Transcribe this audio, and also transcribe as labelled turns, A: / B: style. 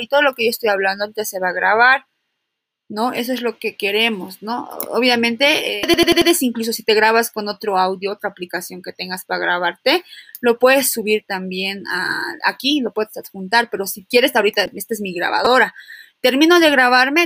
A: y todo lo que yo estoy hablando ahorita se va a grabar. ¿no? Eso es lo que queremos, ¿no? Obviamente, eh, incluso si te grabas con otro audio, otra aplicación que tengas para grabarte, lo puedes subir también aquí, lo puedes adjuntar, pero si quieres, ahorita, esta es mi grabadora. Termino de grabarme,